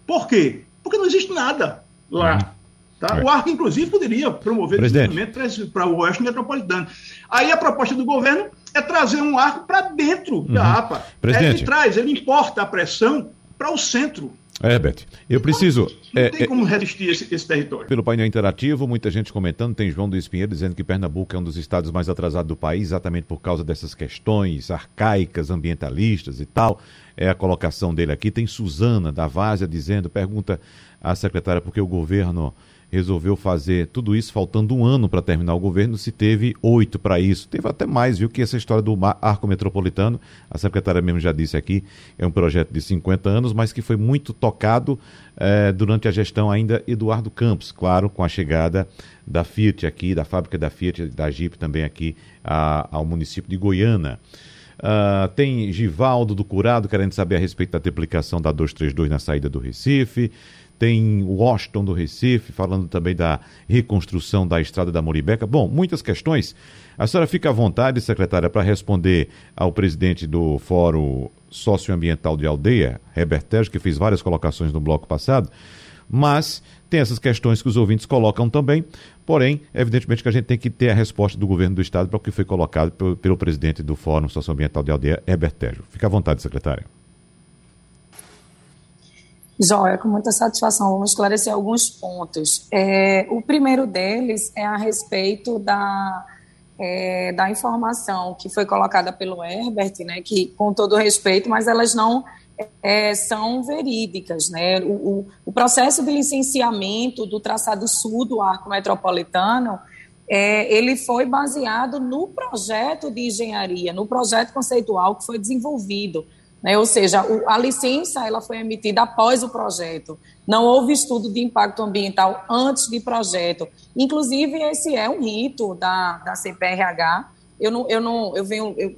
Por quê? Porque não existe nada lá. Uhum. Tá? É. O arco, inclusive, poderia promover desenvolvimento para o oeste metropolitano. Aí a proposta do governo é trazer um arco para dentro uhum. da APA. Presidente. Ele traz, ele importa a pressão para o centro. É, Herbert, eu preciso. Não, não tem é, como resistir esse, esse, território. Pelo painel interativo, muita gente comentando. Tem João Luiz Pinheiro dizendo que Pernambuco é um dos estados mais atrasados do país, exatamente por causa dessas questões arcaicas, ambientalistas e tal. É a colocação dele aqui. Tem Suzana da Várzea dizendo, pergunta à secretária por que o governo resolveu fazer tudo isso faltando um ano para terminar o governo, se teve oito para isso. Teve até mais, viu, que essa história do arco metropolitano, a secretária mesmo já disse aqui, é um projeto de 50 anos, mas que foi muito tocado eh, durante a gestão ainda Eduardo Campos, claro, com a chegada da Fiat aqui, da fábrica da Fiat, da Jeep também aqui a, ao município de Goiânia. Uh, tem Givaldo do Curado querendo saber a respeito da triplicação da 232 na saída do Recife. Tem Washington do Recife falando também da reconstrução da estrada da Moribeca. Bom, muitas questões. A senhora fica à vontade, secretária, para responder ao presidente do Fórum Socioambiental de Aldeia, Herbert Tejo, que fez várias colocações no bloco passado. Mas tem essas questões que os ouvintes colocam também. Porém, evidentemente que a gente tem que ter a resposta do governo do Estado para o que foi colocado pelo, pelo presidente do Fórum Socioambiental de Aldeia, Herbert Tejo. Fique à vontade, secretária. Joia, com muita satisfação, vamos esclarecer alguns pontos. É, o primeiro deles é a respeito da, é, da informação que foi colocada pelo Herbert, né, que, com todo respeito, mas elas não é, são verídicas. Né? O, o, o, processo de licenciamento do traçado sul do arco metropolitano, é, ele foi baseado no projeto de engenharia, no projeto conceitual que foi desenvolvido. Né? Ou seja, o, a licença ela foi emitida após o projeto. Não houve estudo de impacto ambiental antes de projeto. Inclusive, esse é um rito da, da CPRH. Eu não, eu não, eu venho, eu,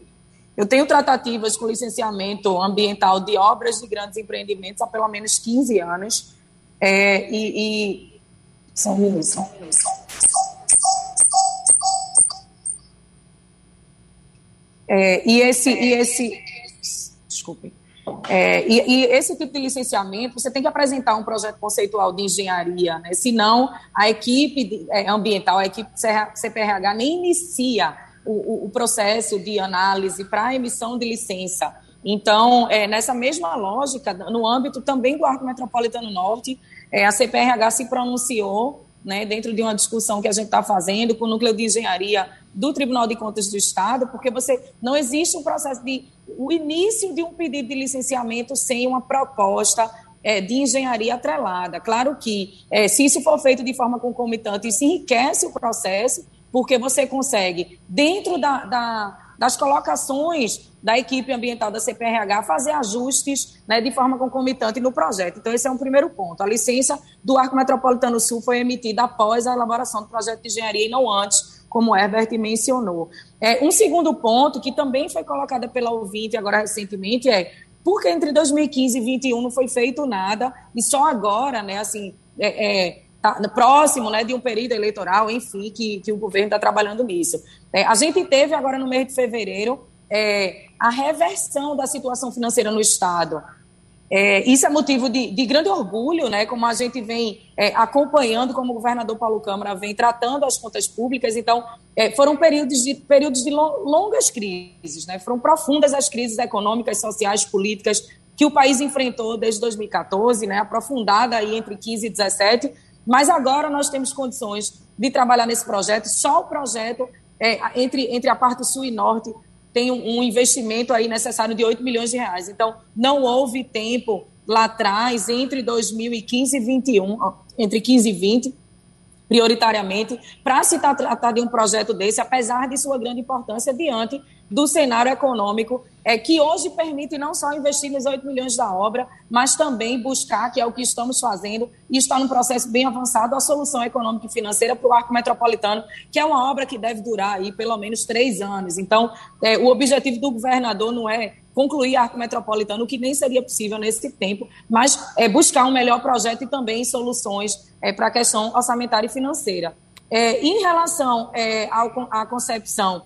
eu tenho tratativas com licenciamento ambiental de obras de grandes empreendimentos há pelo menos 15 anos. É, e, e... Só um só É, e esse, e esse, desculpe. É, e, e, esse tipo de licenciamento, você tem que apresentar um projeto conceitual de engenharia, né? senão a equipe é, ambiental, a equipe CPRH nem inicia o, o processo de análise para emissão de licença. Então, é, nessa mesma lógica, no âmbito também do Arco Metropolitano Norte, é, a CPRH se pronunciou, né, dentro de uma discussão que a gente está fazendo com o Núcleo de Engenharia do Tribunal de Contas do Estado, porque você não existe um processo de o início de um pedido de licenciamento sem uma proposta é, de engenharia atrelada. Claro que, é, se isso for feito de forma concomitante, isso enriquece o processo, porque você consegue, dentro da, da, das colocações da equipe ambiental da CPRH, fazer ajustes né, de forma concomitante no projeto. Então, esse é um primeiro ponto. A licença do Arco Metropolitano Sul foi emitida após a elaboração do projeto de engenharia e não antes, como Herbert mencionou. É, um segundo ponto, que também foi colocado pela ouvinte agora recentemente, é porque entre 2015 e 2021 não foi feito nada, e só agora, né, assim, é, é, tá próximo né, de um período eleitoral, enfim, que, que o governo está trabalhando nisso. É, a gente teve agora no mês de fevereiro é, a reversão da situação financeira no Estado. É, isso é motivo de, de, grande orgulho, né, como a gente vem é, acompanhando, como o governador Paulo Câmara vem tratando as contas públicas. Então, é, foram períodos de, períodos de longas crises, né, foram profundas as crises econômicas, sociais, políticas que o país enfrentou desde 2014, né, aprofundada aí entre 15 e 17, mas agora nós temos condições de trabalhar nesse projeto. Só o projeto, é, entre, entre a parte sul e norte, tem um, investimento aí necessário de 8 milhões de reais. Então, não houve tempo lá atrás, entre 2015 e 21, entre 15 e 20, prioritariamente, para se tratar de um projeto desse, apesar de sua grande importância diante do cenário econômico, é, que hoje permite não só investir nos 8 milhões da obra, mas também buscar, que é o que estamos fazendo, e está num processo bem avançado, a solução econômica e financeira para o arco metropolitano, que é uma obra que deve durar aí pelo menos três anos. Então, é, o objetivo do governador não é concluir arco metropolitano, o que nem seria possível nesse tempo, mas é buscar um melhor projeto e também soluções é, para a questão orçamentária e financeira. É, em relação é, ao, à concepção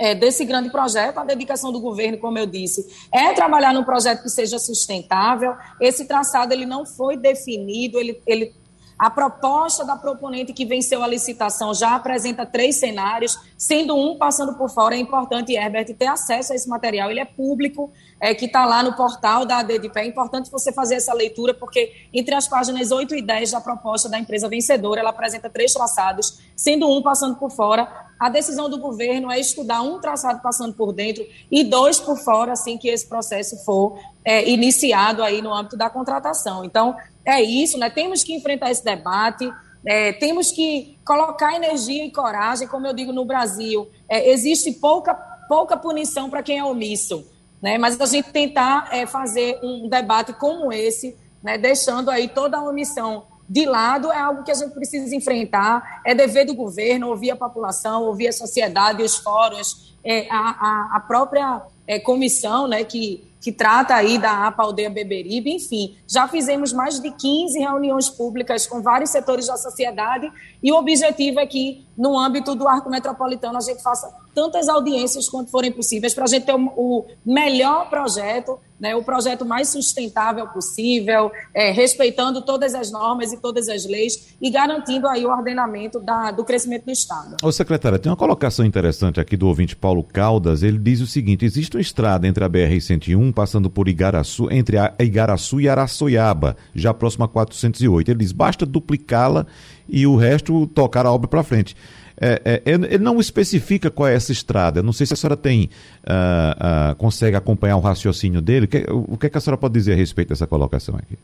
é, desse grande projeto, a dedicação do governo, como eu disse, é trabalhar num projeto que seja sustentável. Esse traçado ele não foi definido, ele, ele a proposta da proponente que venceu a licitação já apresenta três cenários, sendo um passando por fora. É importante, Herbert, ter acesso a esse material. Ele é público, é, que está lá no portal da ADDPé. É importante você fazer essa leitura, porque entre as páginas 8 e 10 da proposta da empresa vencedora, ela apresenta três traçados, sendo um passando por fora. A decisão do governo é estudar um traçado passando por dentro e dois por fora, assim que esse processo for é, iniciado aí no âmbito da contratação. Então, é isso, né? Temos que enfrentar esse debate, é, temos que colocar energia e coragem, como eu digo no Brasil. É, existe pouca, pouca punição para quem é omisso, né? Mas a gente tentar é, fazer um debate como esse, né? deixando aí toda a omissão de lado, é algo que a gente precisa enfrentar. É dever do governo ouvir a população, ouvir a sociedade, os fóruns, é, a, a, própria é, comissão né, que que trata aí da APA Aldeia Beberibe, enfim, já fizemos mais de 15 reuniões públicas com vários setores da sociedade e o objetivo é que, no âmbito do arco metropolitano, a gente faça tantas audiências quanto forem possíveis para a gente ter o melhor projeto né, o projeto mais sustentável possível, é, respeitando todas as normas e todas as leis e garantindo aí o ordenamento da, do crescimento do Estado. Ô, secretária, tem uma colocação interessante aqui do ouvinte Paulo Caldas. Ele diz o seguinte: existe uma estrada entre a BR-101, passando por Igaraçu, entre Igaraçu e Araçoiaba, já próxima a 408. Ele diz: basta duplicá-la e o resto tocar a obra para frente. É, é, ele não especifica qual é essa estrada. não sei se a senhora tem, uh, uh, consegue acompanhar o raciocínio dele. O que, o que, é que a senhora pode dizer a respeito dessa colocação aqui?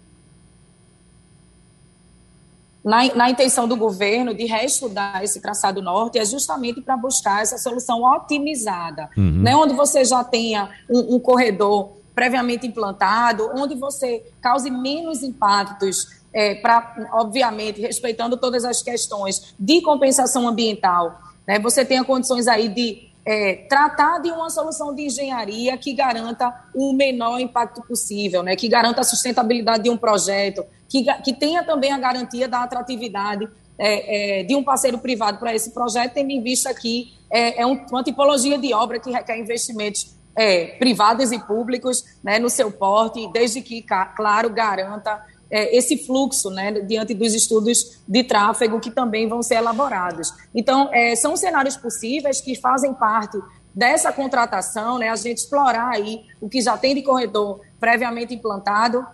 Na, na, intenção do governo de reestudar esse traçado norte é justamente para buscar essa solução otimizada, uhum. né, onde você já tenha um, um, corredor previamente implantado, onde você cause menos impactos é, para, obviamente, respeitando todas as questões de compensação ambiental, né, você tenha condições aí de é, tratar de uma solução de engenharia que garanta o menor impacto possível, né, que garanta a sustentabilidade de um projeto, que, que tenha também a garantia da atratividade é, é, de um parceiro privado para esse projeto, tendo em vista que é, é uma tipologia de obra que requer investimentos é, privados e públicos né, no seu porte, desde que, claro, garanta é, esse fluxo né, diante dos estudos de tráfego que também vão ser elaborados. Então, é, são cenários possíveis que fazem parte dessa contratação, né, a gente explorar aí o que já tem de corredor previamente implantado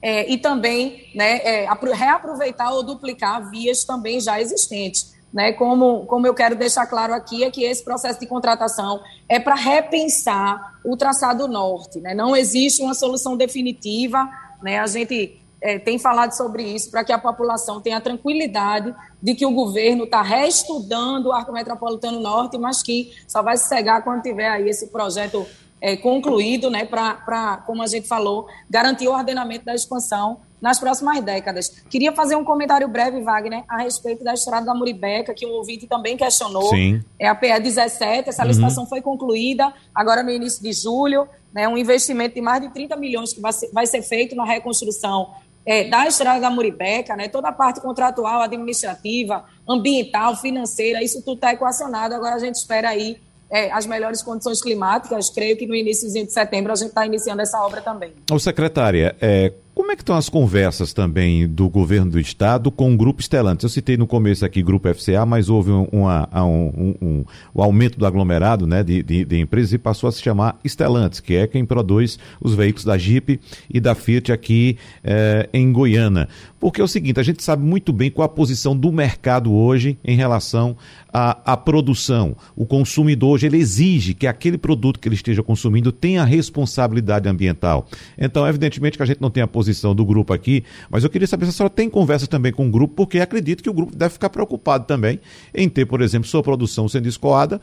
é, e também né, é, reaproveitar ou duplicar vias também já existentes. Né, como, como eu quero deixar claro aqui, é que esse processo de contratação é para repensar o traçado norte. Né? Não existe uma solução definitiva. Né? A gente é, tem falado sobre isso para que a população tenha a tranquilidade de que o governo está reestudando o Arco Metropolitano Norte, mas que só vai se cegar quando tiver aí esse projeto é, concluído, né, para, como a gente falou, garantir o ordenamento da expansão nas próximas décadas. Queria fazer um comentário breve, Wagner, a respeito da estrada da Muribeca, que o ouvinte também questionou. Sim. É a PE 17, essa licitação uhum. foi concluída agora no início de julho, né, um investimento de mais de 30 milhões que vai ser, vai ser feito na reconstrução é, da estrada da Muribeca, né, toda a parte contratual, administrativa, ambiental, financeira, isso tudo está equacionado. Agora a gente espera aí é, as melhores condições climáticas. Creio que no início de setembro a gente está iniciando essa obra também. Ô, secretária, é, que estão as conversas também do governo do estado com o Grupo Estelantes? Eu citei no começo aqui Grupo FCA, mas houve um, um, um, um, um aumento do aglomerado né, de, de, de, empresas e passou a se chamar Estelantes, que é quem produz os veículos da Jeep e da Fiat aqui é, em Goiânia. Porque é o seguinte, a gente sabe muito bem qual a posição do mercado hoje em relação à, à produção. O consumidor hoje ele exige que aquele produto que ele esteja consumindo tenha responsabilidade ambiental. Então, evidentemente que a gente não tem a posição do grupo aqui, mas eu queria saber se a senhora tem conversa também com o grupo, porque acredito que o grupo deve ficar preocupado também em ter, por exemplo, sua produção sendo escoada,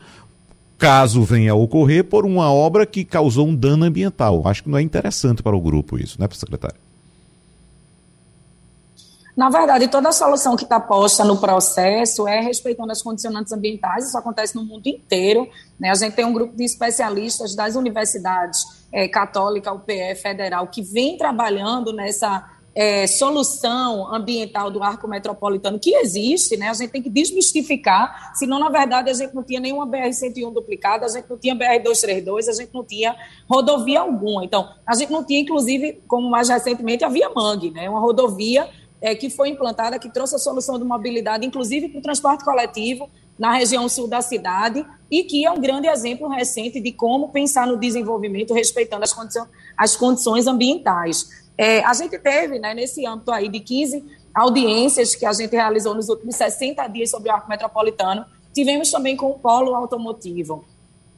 caso venha a ocorrer por uma obra que causou um dano ambiental. Acho que não é interessante para o grupo isso, né, secretário? Na verdade, toda a solução que está posta no processo é respeitando as condicionantes ambientais, isso acontece no mundo inteiro. Né? A gente tem um grupo de especialistas das universidades é, católica, UPE, federal, que vem trabalhando nessa é, solução ambiental do arco metropolitano que existe, né? A gente tem que desmistificar, senão, na verdade, a gente não tinha nenhuma BR-101 duplicada, a gente não tinha BR-232, a gente não tinha rodovia alguma. Então, a gente não tinha, inclusive, como mais recentemente, a Via Mangue, né? Uma rodovia é, que foi implantada, que trouxe a solução de mobilidade, inclusive para o transporte coletivo na região sul da cidade, e que é um grande exemplo recente de como pensar no desenvolvimento respeitando as, condições, as condições ambientais. É, a gente teve, né, nesse âmbito aí de 15 audiências que a gente realizou nos últimos 60 dias sobre o arco metropolitano, tivemos também com o polo automotivo.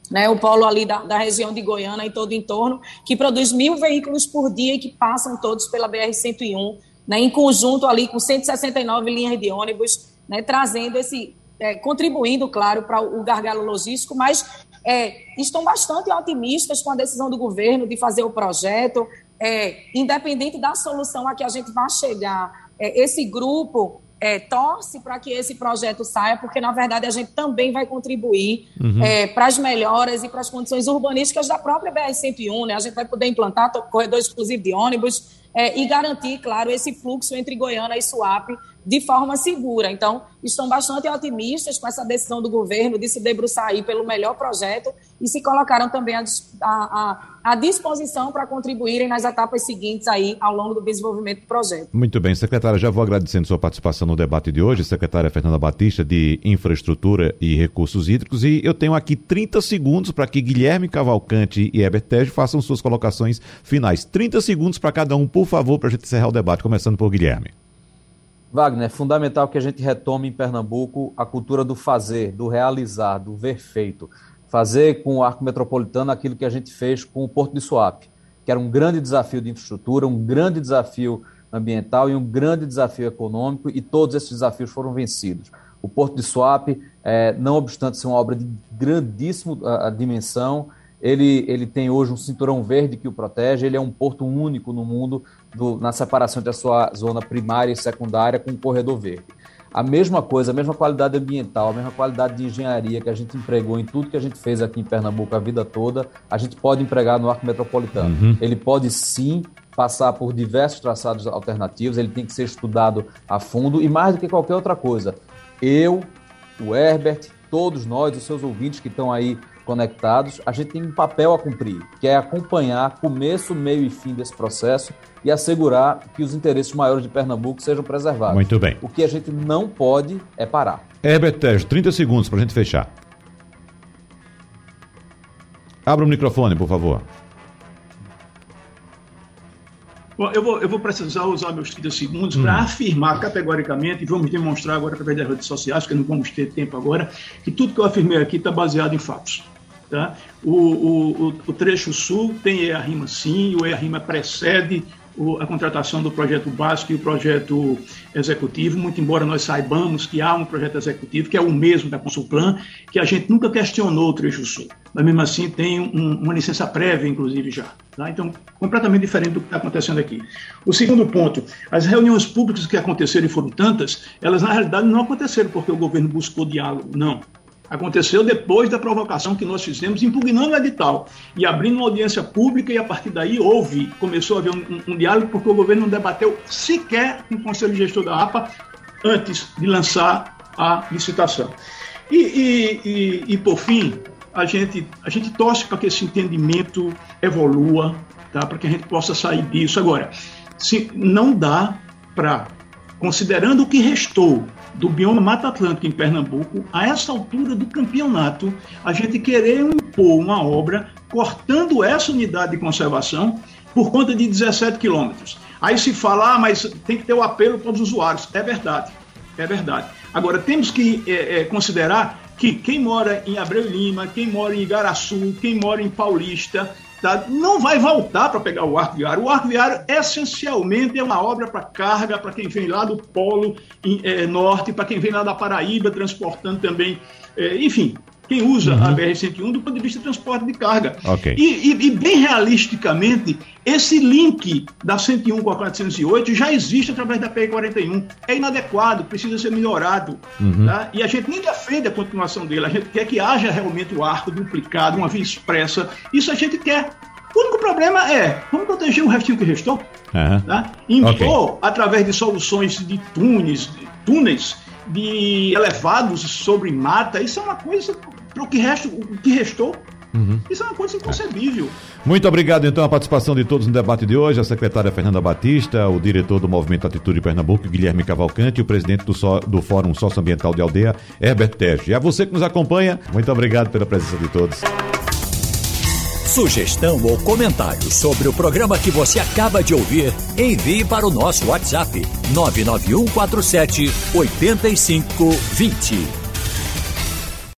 Né, o polo ali da, da região de Goiânia e todo o entorno, que produz mil veículos por dia e que passam todos pela BR-101, né, em conjunto ali com 169 linhas de ônibus, né, trazendo esse, é, contribuindo, claro, para o gargalo logístico, mas é, estão bastante otimistas com a decisão do governo de fazer o projeto, é, independente da solução a que a gente vai chegar. É, esse grupo é, torce para que esse projeto saia, porque, na verdade, a gente também vai contribuir uhum. é, para as melhoras e para as condições urbanísticas da própria BR-101. Né? A gente vai poder implantar corredor exclusivo de ônibus é, e garantir, claro, esse fluxo entre Goiânia e Suape de forma segura. Então, estão bastante otimistas com essa decisão do governo de se debruçar aí pelo melhor projeto e se colocaram também à, à, à disposição para contribuírem nas etapas seguintes aí ao longo do desenvolvimento do projeto. Muito bem, secretária, já vou agradecendo sua participação no debate de hoje, secretária Fernanda Batista de Infraestrutura e Recursos Hídricos, e eu tenho aqui 30 segundos para que Guilherme Cavalcante e Heber Tejo façam suas colocações finais. 30 segundos para cada um, por favor, para a gente encerrar o debate, começando por Guilherme. Wagner, é fundamental que a gente retome em Pernambuco a cultura do fazer, do realizar, do ver feito. Fazer com o arco metropolitano aquilo que a gente fez com o Porto de Suape, que era um grande desafio de infraestrutura, um grande desafio ambiental e um grande desafio econômico, e todos esses desafios foram vencidos. O Porto de Suape, é, não obstante ser uma obra de grandíssima dimensão, ele, ele tem hoje um cinturão verde que o protege, ele é um porto único no mundo do, na separação entre a sua zona primária e secundária com o corredor verde. A mesma coisa, a mesma qualidade ambiental, a mesma qualidade de engenharia que a gente empregou em tudo que a gente fez aqui em Pernambuco a vida toda, a gente pode empregar no arco metropolitano. Uhum. Ele pode sim passar por diversos traçados alternativos, ele tem que ser estudado a fundo e mais do que qualquer outra coisa. Eu, o Herbert, todos nós, os seus ouvintes que estão aí conectados, a gente tem um papel a cumprir, que é acompanhar começo, meio e fim desse processo e assegurar que os interesses maiores de Pernambuco sejam preservados. Muito bem. O que a gente não pode é parar. Herbert Tejo, 30 segundos para a gente fechar. Abra o microfone, por favor. Bom, eu vou, eu vou precisar usar meus 30 segundos hum. para afirmar categoricamente, e vamos demonstrar agora através das redes sociais, porque não vamos ter tempo agora, que tudo que eu afirmei aqui está baseado em fatos. Tá? O, o, o, trecho sul tem EA-RIMA sim, o EA-RIMA precede a contratação do projeto básico e o projeto executivo, muito embora nós saibamos que há um projeto executivo, que é o mesmo da Consulplan, que a gente nunca questionou o trecho sul. Mas mesmo assim tem um, uma licença prévia, inclusive, já. Tá? Então, completamente diferente do que está acontecendo aqui. O segundo ponto, as reuniões públicas que aconteceram e foram tantas, elas na realidade não aconteceram porque o governo buscou diálogo, não. Aconteceu depois da provocação que nós fizemos, impugnando o edital e abrindo uma audiência pública, e a partir daí houve, começou a haver um, um, diálogo, porque o governo não debateu sequer com o Conselho Gestor da APA antes de lançar a licitação. E, e, e, e por fim, a gente, a gente torce para que esse entendimento evolua, tá? para que a gente possa sair disso. Agora, se não dá para, considerando o que restou do bioma Mata Atlântica em Pernambuco, a essa altura do campeonato, a gente querer impor uma obra cortando essa unidade de conservação por conta de 17 quilômetros. Aí se fala, ah, mas tem que ter o apelo para os usuários. É verdade, é verdade. Agora, temos que é, é, considerar que quem mora em Abreu Lima, quem mora em Igaraçu, quem mora em Paulista, tá, não vai voltar para pegar o arco viário. O arco viário, essencialmente, é uma obra para carga, para quem vem lá do Polo é, Norte, para quem vem lá da Paraíba, transportando também, é, enfim, quem usa uhum. a BR-101 do ponto de vista de transporte de carga. Okay. E, e, e, bem realisticamente, esse link da 101 com a 408 já existe através da PE41. É inadequado, precisa ser melhorado. Uhum. Tá? E a gente nem defende a continuação dele, a gente quer que haja realmente o arco duplicado, uma via expressa. Isso a gente quer. O único problema é, vamos proteger o restinho que restou? Uhum. Tá? Impor, okay. através de soluções de túneis, túneis de elevados sobre mata, isso é uma coisa para o que, resta, o que restou. Uhum. Isso é uma coisa inconcebível. Muito obrigado, então, a participação de todos no debate de hoje. A secretária Fernanda Batista, o diretor do Movimento Atitude Pernambuco, Guilherme Cavalcante, e o presidente do, so, do Fórum Socioambiental de Aldeia, Herbert Tejo. E a você que nos acompanha, muito obrigado pela presença de todos. Sugestão ou comentário sobre o programa que você acaba de ouvir, envie para o nosso WhatsApp 99147 8520.